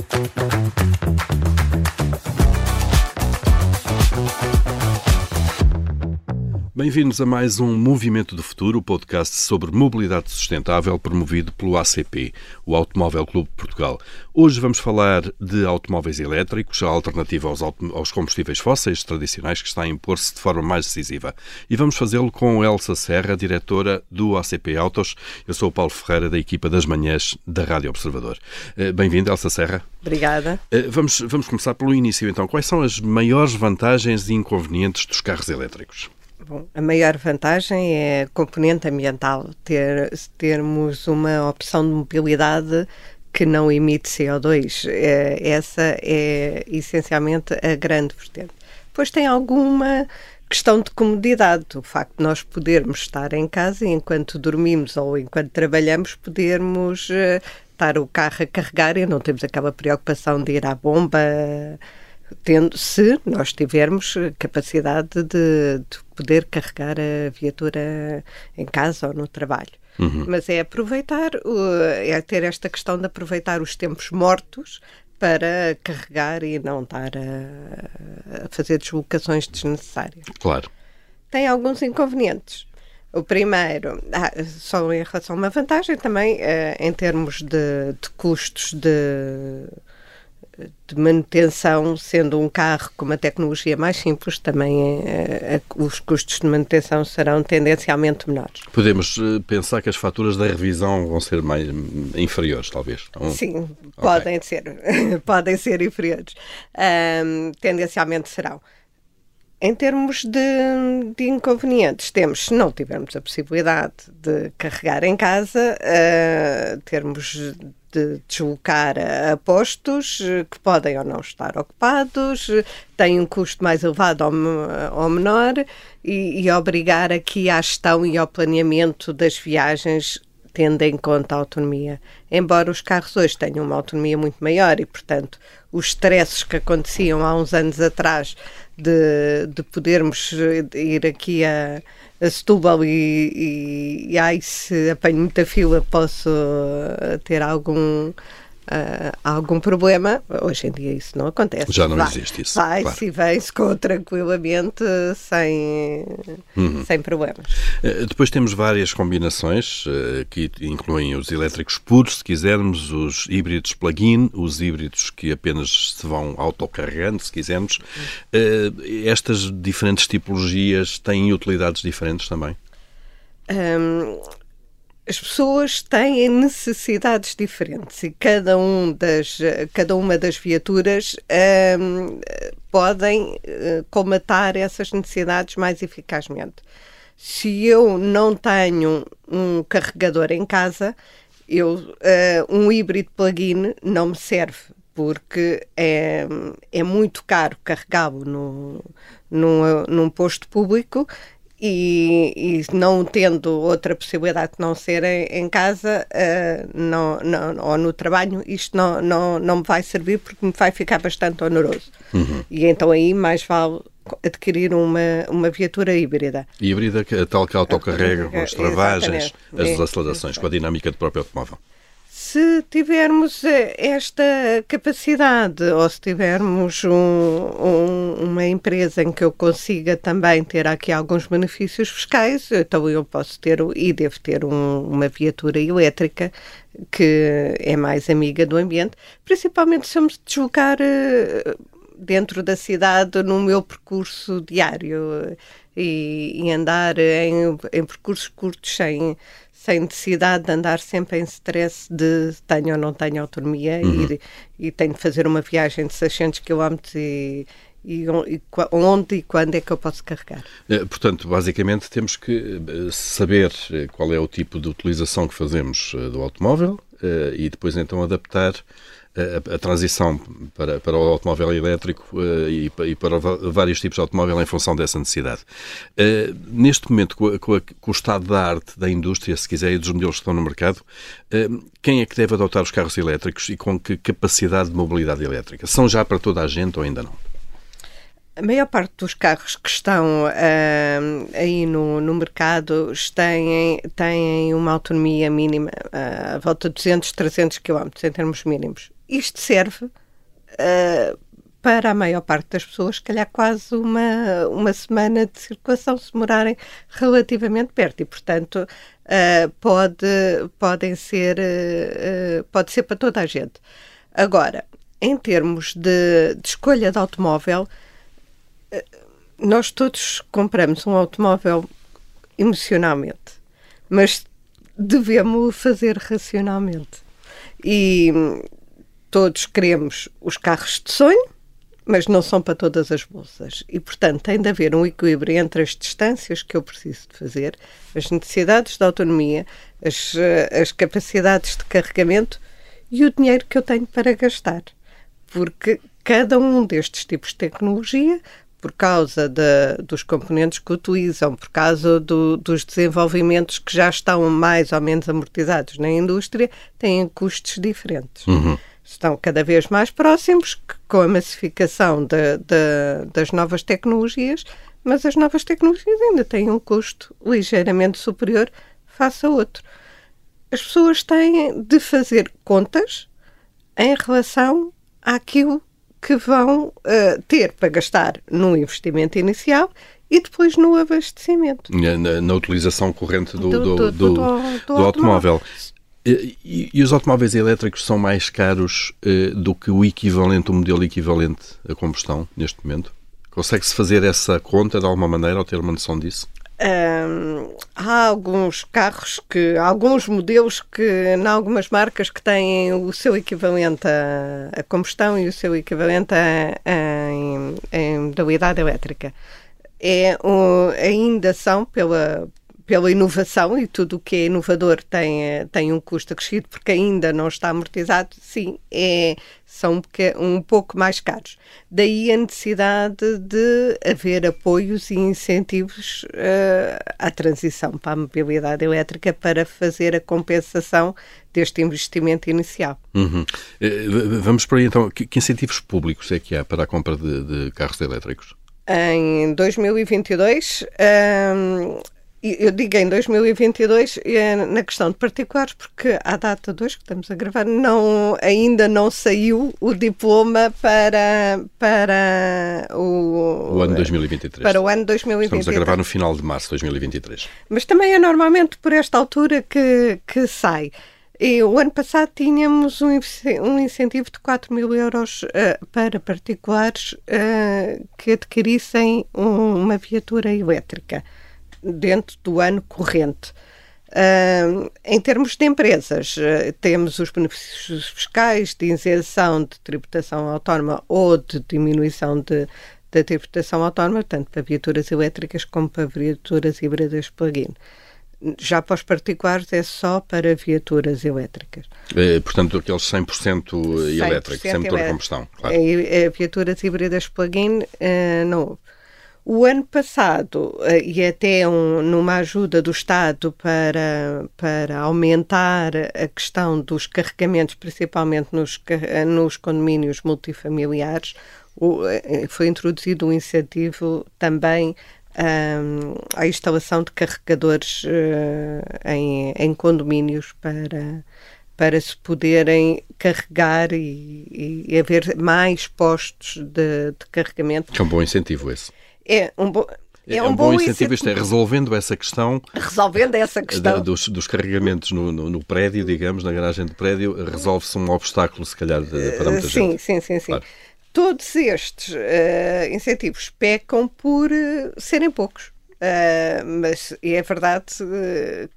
Thank you. Bem-vindos a mais um Movimento do Futuro, o podcast sobre mobilidade sustentável promovido pelo ACP, o Automóvel Clube de Portugal. Hoje vamos falar de automóveis elétricos, a alternativa aos, aos combustíveis fósseis tradicionais que está a impor-se de forma mais decisiva. E vamos fazê-lo com Elsa Serra, diretora do ACP Autos. Eu sou o Paulo Ferreira, da equipa das manhãs da Rádio Observador. Eh, bem-vinda, Elsa Serra. Obrigada. Eh, vamos, vamos começar pelo início, então. Quais são as maiores vantagens e inconvenientes dos carros elétricos? Bom, a maior vantagem é a componente ambiental, ter, termos uma opção de mobilidade que não emite CO2. É, essa é essencialmente a grande vertente. Depois tem alguma questão de comodidade, o facto de nós podermos estar em casa e enquanto dormimos ou enquanto trabalhamos podermos uh, estar o carro a carregar e não temos aquela preocupação de ir à bomba tendo, se nós tivermos capacidade de, de, poder carregar a viatura em casa ou no trabalho. Uhum. Mas é aproveitar, é ter esta questão de aproveitar os tempos mortos para carregar e não estar a, a fazer deslocações desnecessárias. Claro. Tem alguns inconvenientes. O primeiro, ah, só em relação a uma vantagem também, eh, em termos de, de custos de de manutenção, sendo um carro com uma tecnologia mais simples, também é, os custos de manutenção serão tendencialmente menores. Podemos eh, pensar que as faturas da revisão vão ser mais inferiores, talvez? Um... Sim, okay. podem ser, podem ser inferiores. Um, tendencialmente serão. Em termos de, de, inconvenientes, temos, se não tivermos a possibilidade de carregar em casa, uh, termos de deslocar a postos eh, que podem ou não estar ocupados, têm um custo mais elevado ou, ou menor e, e, obrigar aqui à gestão e ao planeamento das viagens tendo em conta a autonomia. Embora os carros hoje tenham uma autonomia muito maior e, portanto, os stresses que aconteciam há uns anos atrás de, de podermos ir aqui a a Setúbal e, e, e se apanho muita fila posso ter algum uh, algum problema. Hoje em dia isso não acontece. Já não vai, existe isso. Vai-se e vem-se com tranquilamente, sem, uhum. sem problemas. Uh, depois temos várias combinações uh, que incluem os elétricos puros, se quisermos, os híbridos plug-in, os híbridos que apenas se vão autocarregando, se quisermos. estas diferentes tipologias têm utilidades diferentes também? Um, as pessoas têm necessidades diferentes e cada, um das, cada uma das viaturas um, podem uh, comatar essas necessidades mais eficazmente. Se eu não tenho um carregador em casa, eu, uh, um híbrido plug-in não me serve porque é, é muito caro carregá-lo no, num, num posto público e, e, não tendo outra possibilidade de não ser em, em casa uh, não, não, ou no trabalho, isto não, não, não me vai servir porque me vai ficar bastante oneroso. Uhum. E então aí mais vale adquirir uma, uma viatura híbrida. Híbrida, tal que autocarrega, com as travagens, as desacelerações, com a dinâmica do próprio automóvel se tivermos eh, esta capacidade ou se tivermos um, um, uma empresa em que eu consiga também ter aqui alguns benefícios fiscais, então eu posso ter e devo ter um, uma viatura elétrica que é mais amiga do ambiente, principalmente se eu me deslocar eh, dentro da cidade no meu percurso diário e, e andar em, em percursos curtos sem sem necessidade de andar sempre em stress de tenho ou não tenho autonomia uhum. e, e tenho de fazer uma viagem de 600 km e, e, e, onde e quando é que eu posso carregar. Eh, portanto, basicamente temos que eh, saber eh, qual é o tipo de utilização que fazemos do automóvel e depois então adaptar a, a, transição para, para o automóvel elétrico uh, e, e, para vários tipos de automóvel em função dessa necessidade. Uh, neste momento, com, a, com, a, com, o estado da arte da indústria, se quiser, e dos modelos que estão no mercado, uh, quem é que deve adotar os carros elétricos e com que capacidade de mobilidade elétrica? São já para toda a gente ou ainda não? A maior parte dos carros que estão uh, aí no, no mercado têm, têm uma autonomia mínima, uh, à volta de 200, 300 km em termos mínimos isto serve uh, para a maior parte das pessoas, se calhar quase uma, uma semana de circulação, se morarem relativamente perto. E, portanto, uh, pode, podem ser, uh, pode ser para toda a gente. Agora, em termos de, de escolha de automóvel, nós todos compramos um automóvel emocionalmente, mas devemos fazer racionalmente. E todos queremos os carros de sonho, mas não são para todas as bolsas. E, portanto, tem de haver um equilíbrio entre as distâncias que eu preciso de fazer, as necessidades de autonomia, as, eh, as capacidades de carregamento e o dinheiro que eu tenho para gastar. Porque cada um destes tipos de tecnologia por causa de, dos componentes que utilizam, por causa do, dos desenvolvimentos que já estão mais ou menos amortizados na indústria, têm custos diferentes. Uhum. Estão cada vez mais próximos com a massificação de, de, das novas tecnologias, mas as novas tecnologias ainda têm um custo ligeiramente superior face a outro. As pessoas têm de fazer contas em relação àquilo que vão uh, ter para gastar no investimento inicial e depois no abastecimento. Na, na utilização corrente do, do, do, do, do automóvel. automóvel. E, e, os automóveis elétricos são mais caros uh, do que o equivalente, o modelo equivalente a combustão, neste momento? Consegue-se fazer essa conta de alguma maneira ou ter uma noção disso? Há alguns carros que, alguns modelos que, em algumas marcas que têm o seu equivalente a, a combustão e o seu equivalente a, a, em, em modalidade elétrica. É, um, ainda são, pela, pela inovação e tudo o que é inovador tem, tem um custo acrescido porque ainda não está amortizado, sim, é, são um pouco mais caros. Daí a necessidade de haver apoios e incentivos uh, à transição para a mobilidade elétrica para fazer a compensação deste investimento inicial. Uhum. Eh, vamos por aí então. Que, que, incentivos públicos é que há para a compra de, de carros elétricos? Em 2022, um, eu digo em 2022 é na questão de particulares, porque à data de hoje que estamos a gravar, não, ainda não saiu o diploma para, para o, o ano 2023. Para o ano 2023. Estamos a gravar no final de março de 2023. Mas também é normalmente por esta altura que, que sai. E o ano passado tínhamos um, um incentivo de 4 mil euros uh, para particulares uh, que adquirissem um, uma viatura elétrica dentro do ano corrente. Uh, em termos de empresas, uh, temos os benefícios fiscais de isenção de tributação autónoma ou de diminuição de, da tributação autónoma, tanto para viaturas elétricas como para viaturas híbridas plug-in. Já para os particulares é só para viaturas elétricas. É, portanto, aqueles 100% elétricos, 100% sem motor de combustão. Claro. É, é, viaturas híbridas plug-in uh, não houve. O ano passado, eh, e até um, numa ajuda do Estado para, para aumentar a questão dos carregamentos, principalmente nos, nos condomínios multifamiliares, eh, foi introduzido um incentivo também um, à instalação de carregadores uh, em, em condomínios para, para se poderem carregar e, e haver mais postos de, de carregamento. É um bom incentivo esse. É um bom. É, é um, um bom, bom incentivo, isto é, resolvendo essa questão. Resolvendo essa questão. dos, dos, carregamentos no, no, no, prédio, digamos, na garagem do prédio, resolve-se um obstáculo, se calhar, para muita sim, gente. Sim, sim, sim. Claro. Todos estes uh, incentivos pecam por uh, serem poucos. Uh, mas é verdade,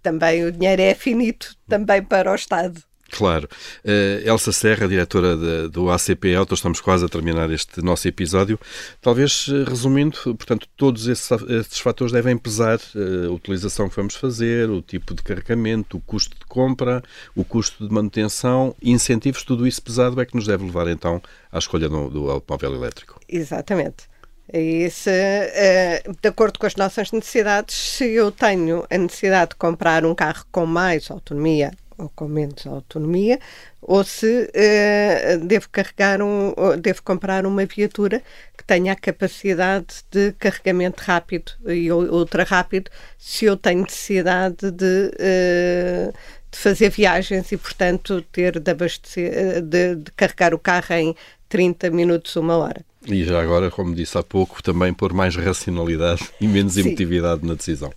também o dinheiro é finito também para o Estado. Claro. Uh, Elsa Serra, diretora de, do ACP Auto, estamos quase a terminar este nosso episódio. Talvez, eh, resumindo, portanto, todos esses, esses fatores devem pesar uh, a utilização que vamos fazer, o tipo de carregamento, o custo de compra, o custo de manutenção, incentivos, tudo isso pesado é que nos deve levar então à escolha do, do automóvel elétrico. Exatamente. Isso, uh, de acordo com as nossas necessidades, se eu tenho a necessidade de comprar um carro com mais autonomia, ou com menos autonomia, ou se uh, devo carregar um, devo comprar uma viatura que tenha a capacidade de carregamento rápido e ultra rápido, se eu tenho necessidade de uh, de fazer viagens e, portanto, ter de, abastecer, de, de carregar o carro em 30 minutos, uma hora. E já agora, como disse há pouco, também pôr mais racionalidade e menos Sim. emotividade na decisão.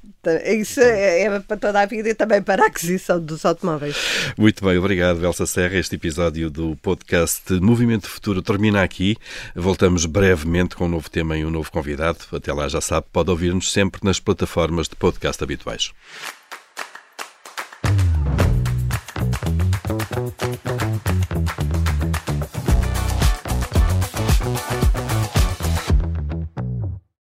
Isso é, é para toda a vida e também para a aquisição dos automóveis. Muito bem, obrigado, Elsa Serra. Este episódio do podcast Movimento Futuro termina aqui. Voltamos brevemente com um novo tema e um novo convidado. Até lá, já sabe, pode ouvir-nos sempre nas plataformas de podcast habituais.